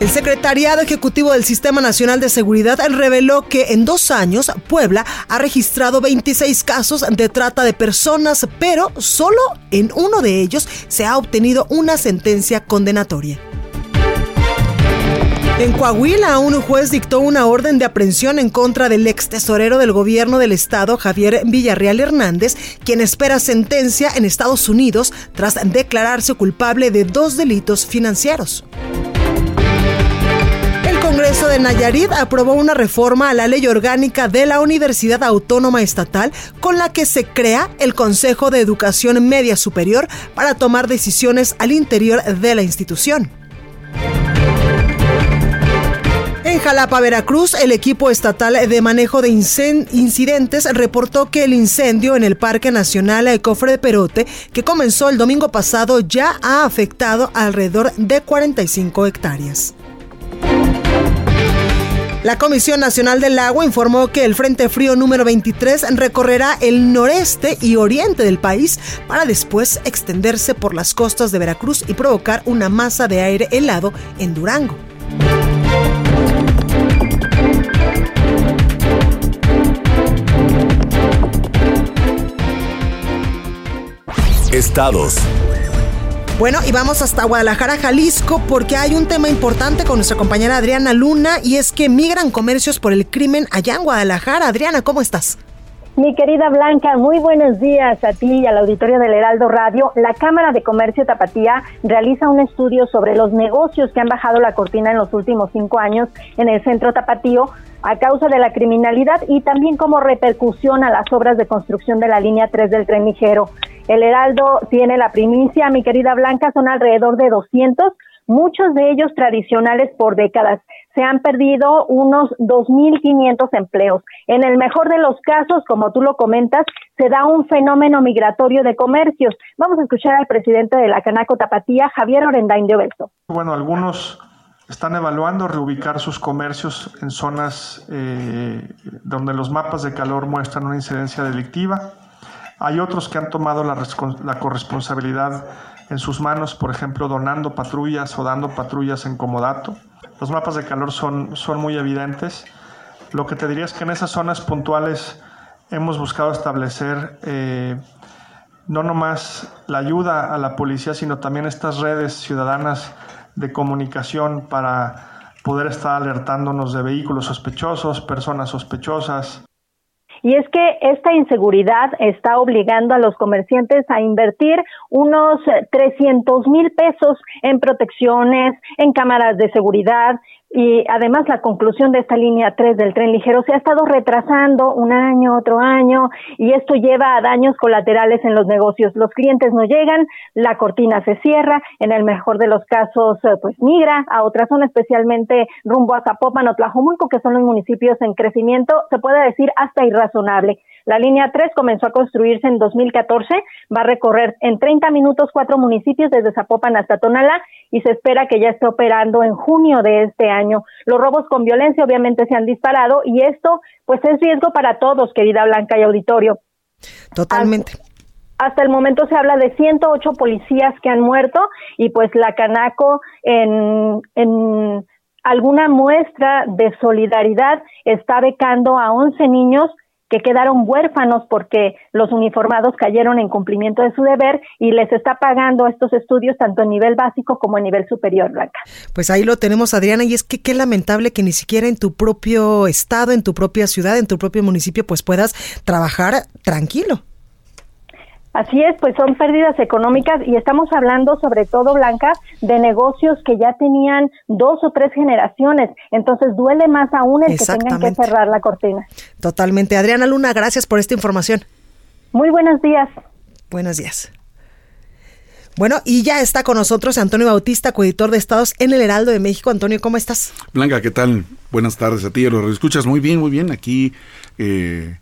El Secretariado Ejecutivo del Sistema Nacional de Seguridad reveló que en dos años Puebla ha registrado 26 casos de trata de personas, pero solo en uno de ellos se ha obtenido una sentencia condenatoria. En Coahuila, un juez dictó una orden de aprehensión en contra del ex tesorero del gobierno del estado, Javier Villarreal Hernández, quien espera sentencia en Estados Unidos tras declararse culpable de dos delitos financieros. El Congreso de Nayarit aprobó una reforma a la ley orgánica de la Universidad Autónoma Estatal con la que se crea el Consejo de Educación Media Superior para tomar decisiones al interior de la institución. En Jalapa, Veracruz, el equipo estatal de manejo de incidentes reportó que el incendio en el Parque Nacional Cofre de Perote, que comenzó el domingo pasado, ya ha afectado alrededor de 45 hectáreas. La Comisión Nacional del Agua informó que el Frente Frío número 23 recorrerá el noreste y oriente del país para después extenderse por las costas de Veracruz y provocar una masa de aire helado en Durango. Estados. Bueno, y vamos hasta Guadalajara, Jalisco, porque hay un tema importante con nuestra compañera Adriana Luna y es que migran comercios por el crimen allá en Guadalajara. Adriana, ¿cómo estás? Mi querida Blanca, muy buenos días a ti y al auditorio del Heraldo Radio. La Cámara de Comercio Tapatía realiza un estudio sobre los negocios que han bajado la cortina en los últimos cinco años en el centro tapatío a causa de la criminalidad y también como repercusión a las obras de construcción de la línea 3 del tren ligero. El Heraldo tiene la primicia, mi querida Blanca, son alrededor de 200, muchos de ellos tradicionales por décadas. Se han perdido unos 2.500 empleos. En el mejor de los casos, como tú lo comentas, se da un fenómeno migratorio de comercios. Vamos a escuchar al presidente de la Canaco Tapatía, Javier Orendain de Obeso. Bueno, algunos están evaluando reubicar sus comercios en zonas eh, donde los mapas de calor muestran una incidencia delictiva hay otros que han tomado la, corresponsabilidad en sus manos, por ejemplo, donando patrullas o dando patrullas en comodato. Los mapas de calor son, son muy evidentes. Lo que te diría es que en esas zonas puntuales hemos buscado establecer eh, no nomás la ayuda a la policía, sino también estas redes ciudadanas de comunicación para poder estar alertándonos de vehículos sospechosos, personas sospechosas. Y es que esta inseguridad está obligando a los comerciantes a invertir unos 300 mil pesos en protecciones, en cámaras de seguridad, y además la conclusión de esta línea 3 del tren ligero se ha estado retrasando un año, otro año, y esto lleva a daños colaterales en los negocios. Los clientes no llegan, la cortina se cierra, en el mejor de los casos, eh, pues migra a otra zona, especialmente rumbo a Zapopan o Tlajomulco, que son los municipios en crecimiento, se puede decir hasta irrazonable. La línea 3 comenzó a construirse en 2014, va a recorrer en 30 minutos cuatro municipios desde Zapopan hasta Tonalá y se espera que ya esté operando en junio de este año. Los robos con violencia obviamente se han disparado y esto pues es riesgo para todos, querida Blanca y auditorio. Totalmente. Hasta, el momento se habla de 108 policías que han muerto y pues la Canaco en, en alguna muestra de solidaridad está becando a 11 niños que quedaron huérfanos porque los uniformados cayeron en cumplimiento de su deber y les está pagando estos estudios tanto a nivel básico como a nivel superior, Blanca. Pues ahí lo tenemos, Adriana, y es que qué lamentable que ni siquiera en tu propio estado, en tu propia ciudad, en tu propio municipio, pues puedas trabajar tranquilo. Así es, pues son pérdidas económicas y estamos hablando sobre todo, Blanca, de negocios que ya tenían dos o tres generaciones. Entonces duele más aún el que tengan que cerrar la cortina. Totalmente. Adriana Luna, gracias por esta información. Muy buenos días. Buenos días. Bueno, y ya está con nosotros Antonio Bautista, coeditor de Estados en el Heraldo de México. Antonio, ¿cómo estás? Blanca, ¿qué tal? Buenas tardes a ti, a los escuchas muy bien, muy bien. Aquí eh,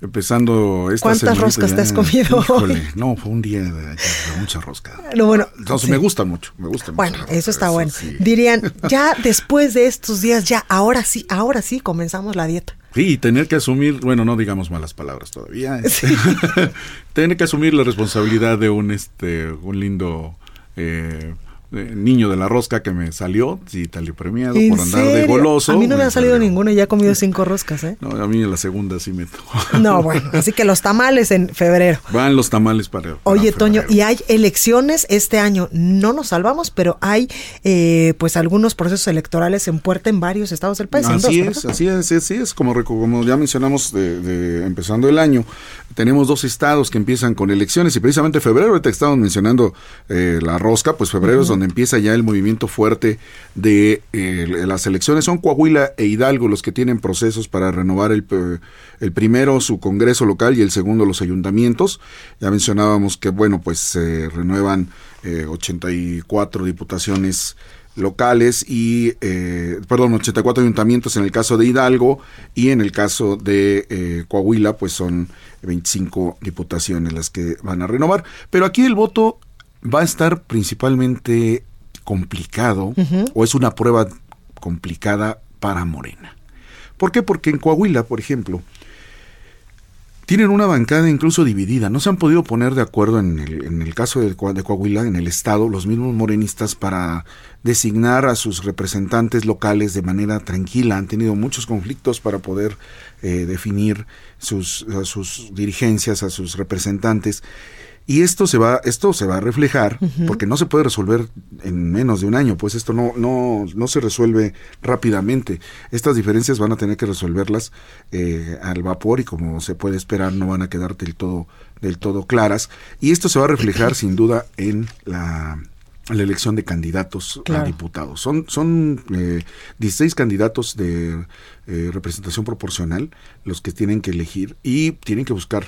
empezando esta ¿Cuántas roscas te has comido? Híjole, no, fue un día de, mucha rosca. No, bueno, Entonces me gusta mucho, me gusta mucho. Bueno, eso está bueno. Dirían, ya después de estos días, ya ahora sí, ahora sí comenzamos la dieta. Sí, tener que asumir, bueno, no digamos malas palabras todavía. Este, tener que asumir la responsabilidad de un este un lindo eh, eh, niño de la rosca que me salió, sí, tal y premiado ¿En por andar de goloso. A mí no me me ha salido salió. ninguno y ya he comido cinco roscas, ¿eh? No, a mí en la segunda sí me tocó. No, bueno, así que los tamales en febrero. Van los tamales para. para Oye, febrero. Toño, y hay elecciones este año. No nos salvamos, pero hay eh, pues algunos procesos electorales en puerta en varios estados del país. Así dos, es, así es, así es, como, como ya mencionamos de, de- empezando el año, tenemos dos estados que empiezan con elecciones y precisamente febrero, ahorita que estábamos mencionando eh, la rosca, pues febrero es Ujú. Empieza ya el movimiento fuerte de eh, las elecciones. Son Coahuila e Hidalgo los que tienen procesos para renovar el, el primero su congreso local y el segundo los ayuntamientos. Ya mencionábamos que, bueno, pues se renuevan eh, 84 diputaciones locales y, eh, perdón, 84 ayuntamientos en el caso de Hidalgo y en el caso de eh, Coahuila, pues son 25 diputaciones las que van a renovar. Pero aquí el voto va a estar principalmente complicado o es una prueba complicada para Morena. ¿Por qué? Porque en Coahuila, por ejemplo, tienen una bancada incluso dividida. No se han podido poner de acuerdo en el, en el caso de, de Coahuila, en el Estado, los mismos morenistas para designar a sus representantes locales de manera tranquila. Han tenido muchos conflictos para poder eh, definir sus, a sus dirigencias, a sus representantes. Y esto se va, esto se va a reflejar, porque no se puede resolver en menos de un año, pues esto no, no, no se resuelve rápidamente. Estas diferencias van a tener que resolverlas eh, al vapor y como se puede esperar, no van a quedar del todo, del todo claras. Y esto se va a reflejar sin duda en la la elección de candidatos a diputados. Son, son eh, 16 candidatos de eh, representación proporcional los que tienen que elegir y tienen que buscar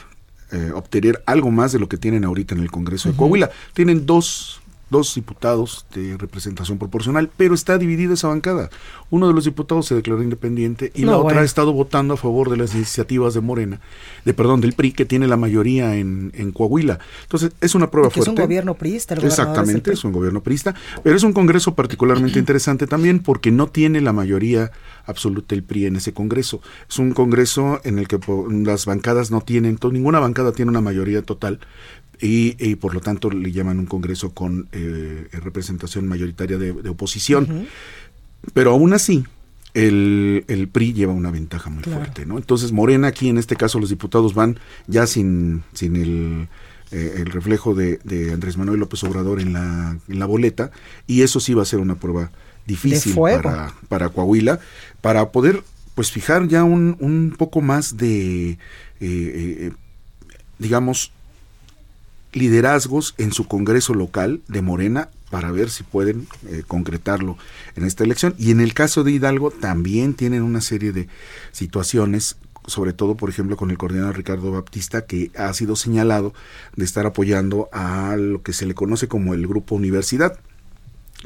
eh, obtener algo más de lo que tienen ahorita en el Congreso de. Coahuila. Tienen dos, dos diputados de representación proporcional, pero está dividida esa bancada. Uno de los diputados se declaró independiente y No, la otra bueno. ha estado votando a favor de las iniciativas de Morena, de perdón, del PRI, que tiene la mayoría en, en Coahuila. Entonces, es una prueba Que es fuerte. un gobierno priista. el Exactamente, es es un gobierno priista, pero es un congreso particularmente interesante también porque no tiene la mayoría absoluta el PRI en ese congreso. Es un congreso en el que las bancadas no tienen, ninguna bancada tiene una mayoría total y, y por lo tanto le llaman un congreso con eh, representación mayoritaria de, de oposición. Pero aún así, el, el PRI lleva una ventaja muy Claro. fuerte, ¿no? Entonces, Morena aquí, en este caso, los diputados van ya sin, sin el, eh, el reflejo de, de Andrés Manuel López Obrador en la, en la boleta, y eso sí va a ser una prueba difícil para, para Coahuila, para poder pues fijar ya un, un poco más de, eh, eh, digamos, liderazgos en su Congreso local de Morena para ver si pueden eh, concretarlo en esta elección. Y en el caso de Hidalgo también tienen una serie de situaciones, sobre todo, por ejemplo, con el coordinador Ricardo Baptista, que ha sido señalado de estar apoyando a lo que se le conoce como el Grupo Universidad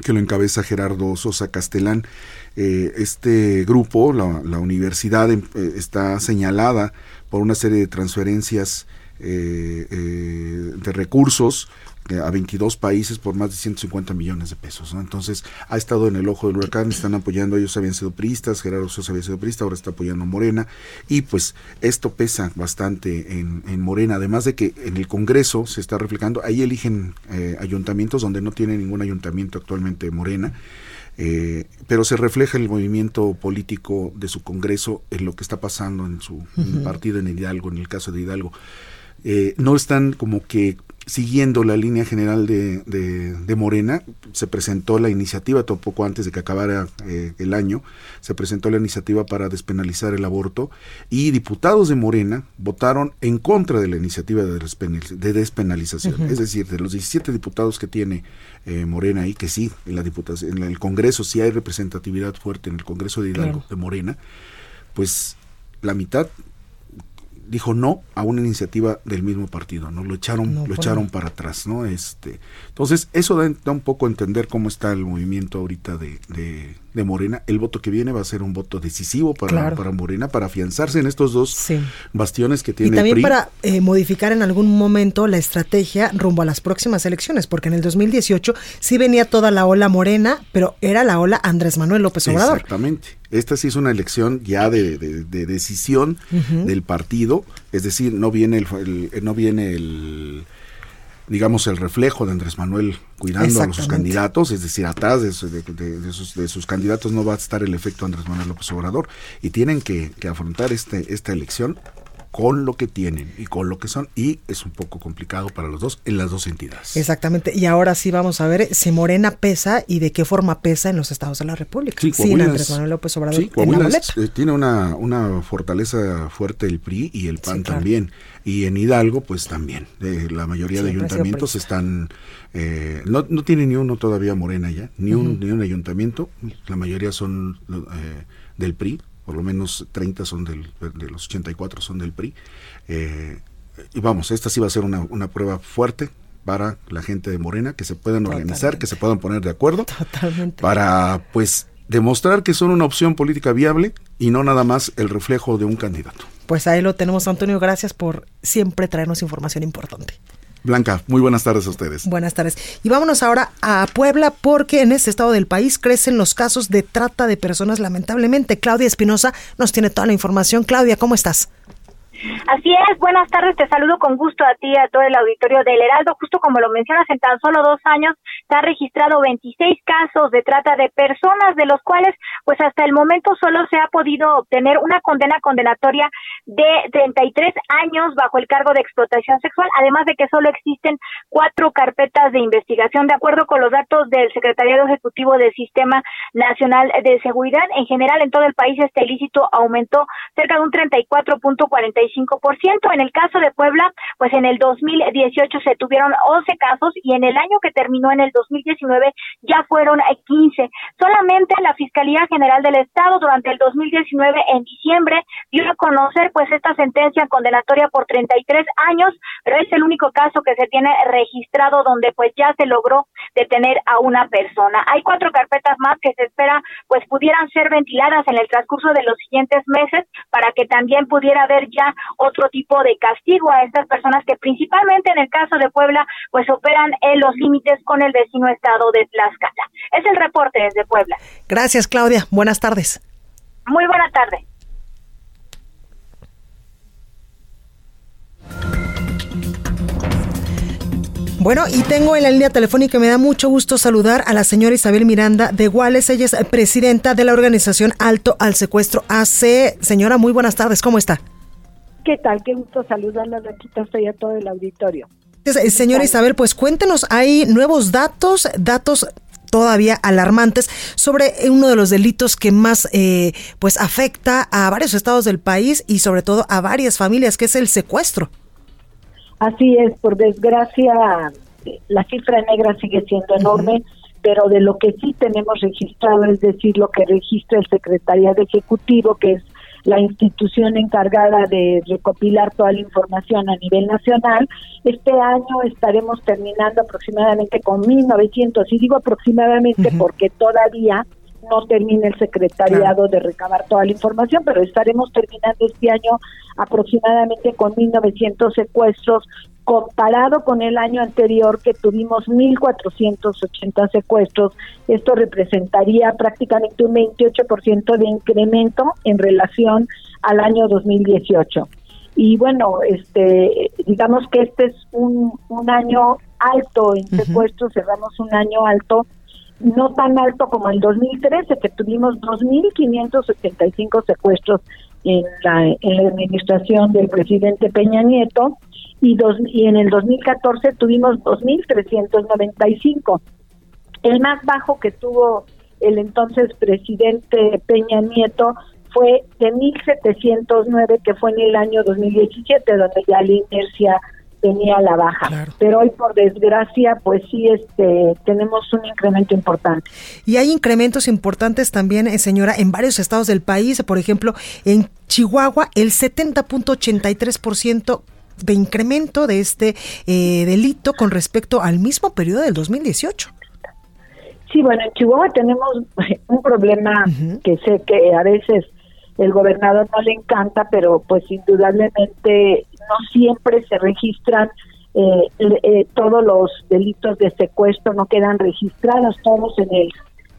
que lo encabeza Gerardo Sosa Castelán. Eh, este grupo, la, la universidad, em- eh, está señalada por una serie de transferencias eh, eh, de recursos eh, a 22 países por más de 150 millones de pesos. ¿no? Entonces, ha estado en el ojo del huracán, están apoyando, ellos habían sido priistas, Gerardo Sosa había sido priista, ahora está apoyando a Morena, y pues esto pesa bastante en, en Morena, además de que en el Congreso se está reflejando, ahí eligen eh, ayuntamientos donde no tiene ningún ayuntamiento actualmente Morena, eh, pero se refleja el movimiento político de su Congreso en lo que está pasando en su partido en Hidalgo, en el caso de Hidalgo. Eh, no están como que siguiendo la línea general de, de- de Morena. Se presentó la iniciativa, tampoco antes de que acabara eh, el año, se presentó la iniciativa para despenalizar el aborto y diputados de Morena votaron en contra de la iniciativa de, despenal- de despenalización. Es decir, de los 17 diputados que tiene eh, Morena ahí, que sí, en, la diputación, en el Congreso sí hay representatividad fuerte en el Congreso de Hidalgo Claro. de Morena, pues la mitad dijo no a una iniciativa del mismo partido, ¿no? Lo echaron, No, lo pues echaron para atrás, ¿no? Este, entonces, eso da, da un poco a entender cómo está el movimiento ahorita de, de, de Morena. El voto que viene va a ser un voto decisivo para, Claro. para Morena, para afianzarse en estos dos bastiones que Y tiene el también PRI. para eh, modificar en algún momento la estrategia rumbo a las próximas elecciones, porque en el 2018 sí venía toda la ola morena, pero era la ola Andrés Manuel López Obrador. Exactamente. Esta sí es una elección ya de, de- de decisión del partido, es decir, no viene el, el- no viene el digamos, el reflejo de Andrés Manuel cuidando a sus candidatos, es decir, atrás de, sus, de, sus, candidatos no va a estar el efecto Andrés Manuel López Obrador y tienen que, que afrontar este, esta elección con lo que tienen y con lo que son y es un poco complicado para los dos en las dos entidades. Exactamente. Y ahora sí vamos a ver si Morena pesa y de qué forma pesa en los estados de la República. Sí, Coahuila Andrés Manuel López Obrador. Sí, eh, tiene una, una fortaleza fuerte el PRI y el PAN también. Y en Hidalgo, pues también. Eh, la mayoría de ayuntamientos están... Eh, no, no tiene ni uno todavía Morena ya, ni, un, ni un ayuntamiento. La mayoría son del PRI, por lo menos 30 son del, de los 84 son del PRI. Eh, y vamos, esta sí va a ser una, una, prueba fuerte para la gente de Morena, que se puedan organizar, que se puedan poner de acuerdo, para pues demostrar que son una opción política viable y no nada más el reflejo de un candidato. Pues ahí lo tenemos, Antonio, gracias por siempre traernos información importante. Blanca, muy buenas tardes a ustedes. Buenas tardes. Y vámonos ahora a Puebla porque en este estado del país crecen los casos de trata de personas lamentablemente. Claudia Espinosa nos tiene toda la información. Claudia, ¿cómo estás? Así es, buenas tardes, te saludo con gusto a ti y a todo el auditorio del Heraldo. Justo como lo mencionas, en tan solo dos años se han registrado 26 casos de trata de personas, de los cuales, pues hasta el momento solo se ha podido obtener una condena condenatoria de 33 años bajo el cargo de explotación sexual, además de que solo existen cuatro carpetas de investigación. De acuerdo con los datos del Secretariado Ejecutivo del Sistema Nacional de Seguridad, en general en todo el país este ilícito aumentó cerca de un 34.45 en el caso de Puebla, pues en el 2018 se tuvieron 11 casos y en el año que terminó en el 2019 ya fueron 15. Solamente la Fiscalía General del Estado durante el 2019 en diciembre dio a conocer pues esta sentencia condenatoria por 33 años, pero es el único caso que se tiene registrado donde pues ya se logró detener a una persona. Hay cuatro carpetas más que se espera pues pudieran ser ventiladas en el transcurso de los siguientes meses para que también pudiera haber ya otro tipo de castigo a estas personas que principalmente en el caso de Puebla pues operan en los límites con el vecino estado de Tlaxcala. Es el reporte desde Puebla. Gracias Claudia, buenas tardes. Muy buena tarde. Bueno, y tengo en la línea telefónica, me da mucho gusto saludar a la señora Isabel Miranda de Guales. Ella es presidenta de la organización Alto al Secuestro AC. Señora, muy buenas tardes, ¿cómo está? ¿Qué tal? Qué gusto saludarla, aquí estoy a todo el auditorio. Eh, señora Isabel, pues cuéntenos, hay nuevos datos, datos todavía alarmantes sobre uno de los delitos que más eh, pues afecta a varios estados del país y sobre todo a varias familias, que es el secuestro. Así es, por desgracia la cifra negra sigue siendo enorme, pero de lo que sí tenemos registrado, es decir, lo que registra el Secretariado Ejecutivo, que es la institución encargada de recopilar toda la información a nivel nacional. Este año estaremos terminando aproximadamente con 1.900, y digo aproximadamente porque todavía no termina el secretariado de recabar toda la información, pero estaremos terminando este año aproximadamente con 1.900 secuestros, comparado con el año anterior que tuvimos 1.480 secuestros, esto representaría prácticamente un 28% de incremento en relación al año 2018. Y bueno, este, digamos que este es un, un año alto en secuestros, cerramos un año alto, no tan alto como el 2013, que tuvimos 2.585 secuestros en la, en la administración del presidente Peña Nieto, y, dos, y en el 2014 tuvimos 2.395. El más bajo que tuvo el entonces presidente Peña Nieto fue de 1.709, que fue en el año 2017, donde ya la inercia tenía la baja. Pero hoy, por desgracia, pues sí, este, tenemos un incremento importante. Y hay incrementos importantes también, eh, señora, en varios estados del país. Por ejemplo, en Chihuahua, el 70.83% de incremento de este eh, delito con respecto al mismo periodo del 2018. Sí, bueno, en Chihuahua tenemos un problema que sé que a veces el gobernador no le encanta, pero pues indudablemente no siempre se registran eh, eh, todos los delitos de secuestro, no quedan registrados todos en el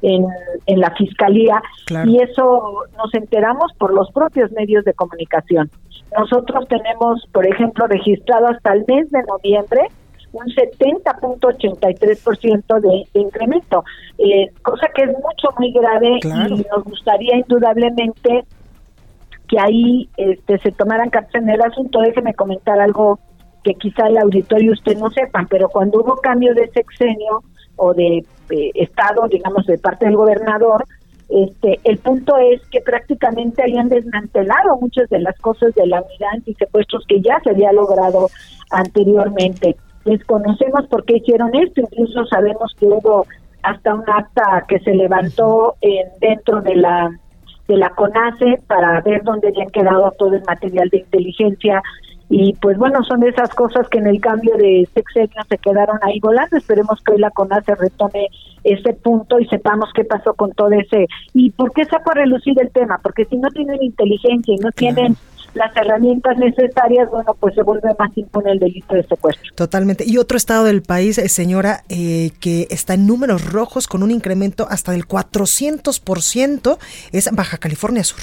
en, en la fiscalía. Y eso nos enteramos por los propios medios de comunicación. Nosotros tenemos, por ejemplo, registrado hasta el mes de noviembre un 70.83% de, de incremento, eh, cosa que es mucho, muy grave y nos gustaría indudablemente que ahí este, se tomaran cartas en el asunto. Déjeme comentar algo que quizá el auditorio usted no sepan, pero cuando hubo cambio de sexenio o de estado, digamos, de parte del gobernador, este, el punto es que prácticamente habían desmantelado muchas de las cosas de la unidad antisecuestros que ya se había logrado anteriormente. Desconocemos por qué hicieron esto, incluso sabemos que hubo hasta un acta que se levantó en, dentro de la de la CONACE para ver dónde habían quedado todo el material de inteligencia y pues bueno, son esas cosas que en el cambio de sexenio se quedaron ahí volando. Esperemos que hoy la CONACE retome ese punto y sepamos qué pasó con todo ese. ¿Y por qué saco a relucir el tema? Porque si no tienen inteligencia y no tienen las herramientas necesarias, bueno, pues se vuelve más impune el delito de secuestro. Totalmente. Y otro estado del país, eh, señora, eh, que está en números rojos con un incremento hasta del 400%, es Baja California Sur.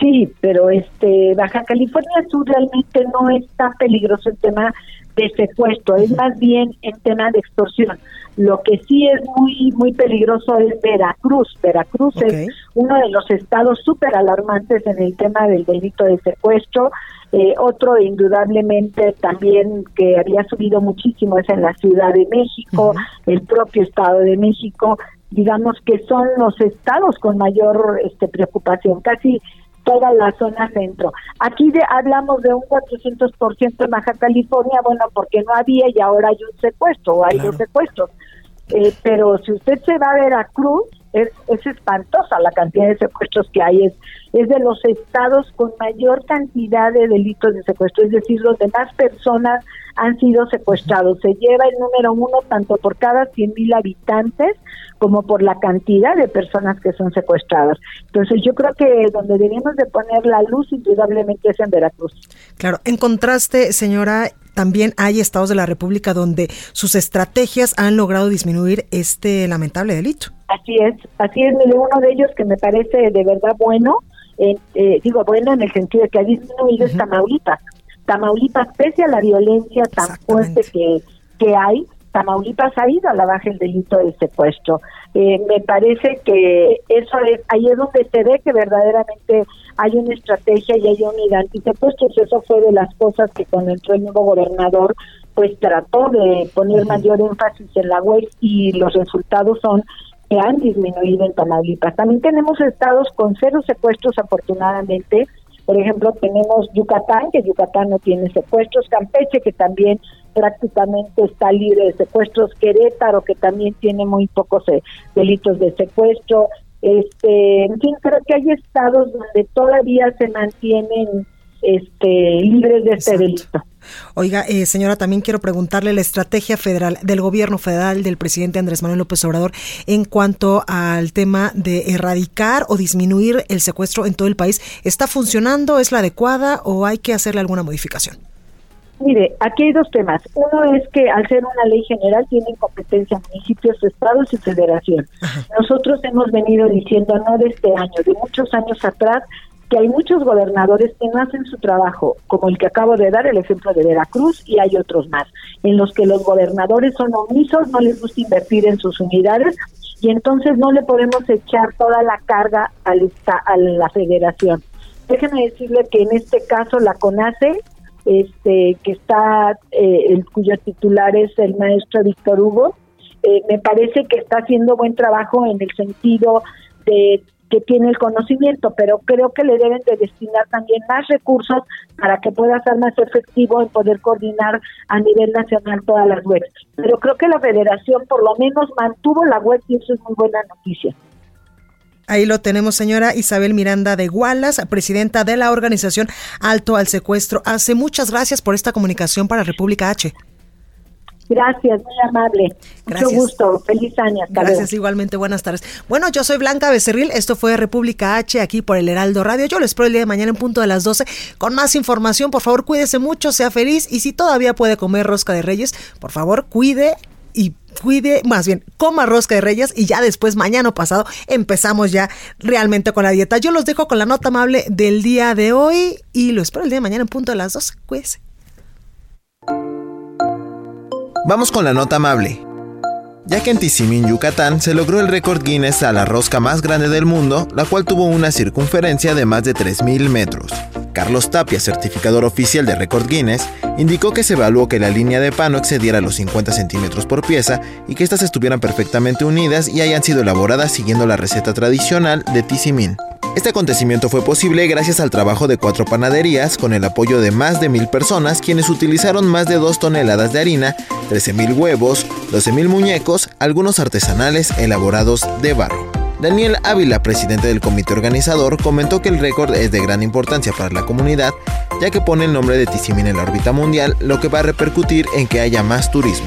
Sí, pero este Baja California Sur realmente no es tan peligroso el tema de secuestro, es más bien en tema de extorsión. Lo que sí es muy muy peligroso es Veracruz. Veracruz es uno de los estados súper alarmantes en el tema del delito de secuestro. Eh, otro indudablemente también que había subido muchísimo es en la Ciudad de México, el propio Estado de México. Digamos que son los estados con mayor este, preocupación. Casi toda la zona centro. Aquí de, hablamos de un 400% en Baja California, bueno, porque no había y ahora hay un secuestro, o hay dos secuestros. Eh, pero si usted se va a Veracruz, es, es espantosa la cantidad de secuestros que hay. Es, es de los estados con mayor cantidad de delitos de secuestro, es decir, los demás personas han sido secuestrados. Se lleva el número uno tanto por cada 100 mil habitantes como por la cantidad de personas que son secuestradas. Entonces yo creo que donde debemos de poner la luz indudablemente es en Veracruz. Claro, en contraste, señora, también hay estados de la República donde sus estrategias han logrado disminuir este lamentable delito. Así es, así es, uno de ellos que me parece de verdad bueno, eh, digo bueno en el sentido de que ha disminuido es Tamaulipas. Tamaulipas, pese a la violencia tan fuerte que, que hay, Tamaulipas ha ido a la baja el delito del secuestro. Eh, me parece que eso es, ahí es donde se ve que verdaderamente hay una estrategia y hay unidad antisecuestros. Eso fue de las cosas que cuando entró el nuevo gobernador, pues trató de poner mayor énfasis en la web y los resultados son que han disminuido en Tamaulipas. También tenemos estados con cero secuestros, afortunadamente. Por ejemplo, tenemos Yucatán, que Yucatán no tiene secuestros, Campeche, que también prácticamente está libre de secuestros, Querétaro, que también tiene muy pocos eh, delitos de secuestro. Este, en fin, creo que hay estados donde todavía se mantienen este, libres de este delito. Oiga, eh, señora, también quiero preguntarle la estrategia federal del gobierno federal del presidente Andrés Manuel López Obrador en cuanto al tema de erradicar o disminuir el secuestro en todo el país. ¿Está funcionando? ¿Es la adecuada o hay que hacerle alguna modificación? Mire, aquí hay dos temas. Uno es que al ser una ley general tienen competencia municipios, estados y federación. Nosotros hemos venido diciendo, no de este año, de muchos años atrás, que hay muchos gobernadores que no hacen su trabajo, como el que acabo de dar, el ejemplo de Veracruz, y hay otros más, en los que los gobernadores son omisos, no les gusta invertir en sus unidades, y entonces no le podemos echar toda la carga a la federación. Déjenme decirle que en este caso la CONACE, este, que está, eh, cuyo titular es el maestro Víctor Hugo, eh, me parece que está haciendo buen trabajo en el sentido de que tiene el conocimiento, pero creo que le deben de destinar también más recursos para que pueda ser más efectivo en poder coordinar a nivel nacional todas las webs. Pero creo que la federación por lo menos mantuvo la web y eso es muy buena noticia. Ahí lo tenemos, señora Isabel Miranda de Gualas, presidenta de la organización Alto al Secuestro. Hace muchas gracias por esta comunicación para República H. Gracias, muy amable. Gracias. Mucho gusto. Feliz año. Gracias, igualmente. Buenas tardes. Bueno, yo soy Blanca Becerril. Esto fue República H aquí por el Heraldo Radio. Yo les espero el día de mañana en punto de las 12 con más información. Por favor, cuídese mucho, sea feliz y si todavía puede comer rosca de reyes, por favor, cuide cuide, más bien, coma rosca de reyes y ya después, mañana pasado, empezamos ya realmente con la dieta. Yo los dejo con la nota amable del día de hoy y lo espero el día de mañana en punto de las 12. Cuídese. Vamos con la nota amable. Ya que en Tizimín, Yucatán, se logró el récord Guinness a la rosca más grande del mundo, la cual tuvo una circunferencia de más de 3.000 metros. Carlos Tapia, certificador oficial de Récord Guinness, indicó que se evaluó que la línea de pan no excediera los 50 centímetros por pieza y que éstas estuvieran perfectamente unidas y hayan sido elaboradas siguiendo la receta tradicional de Tizimín. Este acontecimiento fue posible gracias al trabajo de cuatro panaderías con el apoyo de más de mil personas quienes utilizaron más de dos toneladas de harina, 13.000 huevos, 12.000 muñecos, algunos artesanales elaborados de barro. Daniel Ávila, presidente del comité organizador, comentó que el récord es de gran importancia para la comunidad, ya que pone el nombre de Tizimín en la órbita mundial, lo que va a repercutir en que haya más turismo.